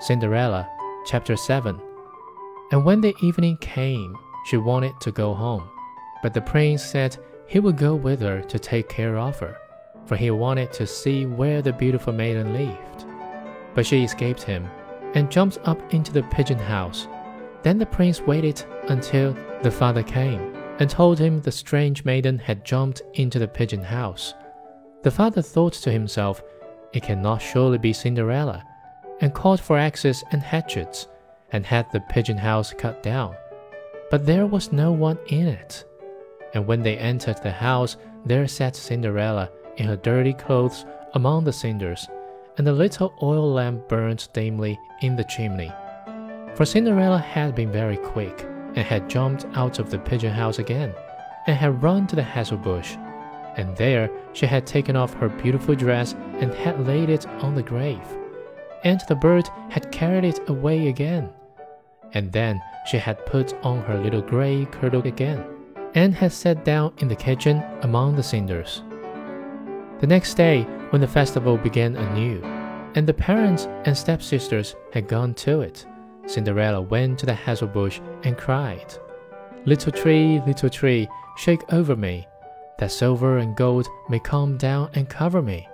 Cinderella, chapter 7. And when the evening came, she wanted to go home, but the prince said he would go with her to take care of her, for he wanted to see where the beautiful maiden lived. But she escaped him and jumped up into the pigeon house. Then the prince waited until the father came and told him the strange maiden had jumped into the pigeon house. The father thought to himself, It cannot surely be Cinderella, and called for axes and hatchets, and had the pigeon house cut down. But there was no one in it. And when they entered the house, there sat Cinderella in her dirty clothes among the cinders, and the little oil lamp burned dimly in the chimney. For Cinderella had been very quick, and had jumped out of the pigeon house again, and had run to the hazel bush. And there she had taken off her beautiful dress and had laid it on the grave. And the bird had carried it away again. And then she had put on her little grey kirtle again, and had sat down in the kitchen among the cinders. The next day, when the festival began anew, and the parents and stepsisters had gone to it, Cinderella went to the hazel bush and cried, Little tree, little tree, shake over me, that silver and gold may come down and cover me.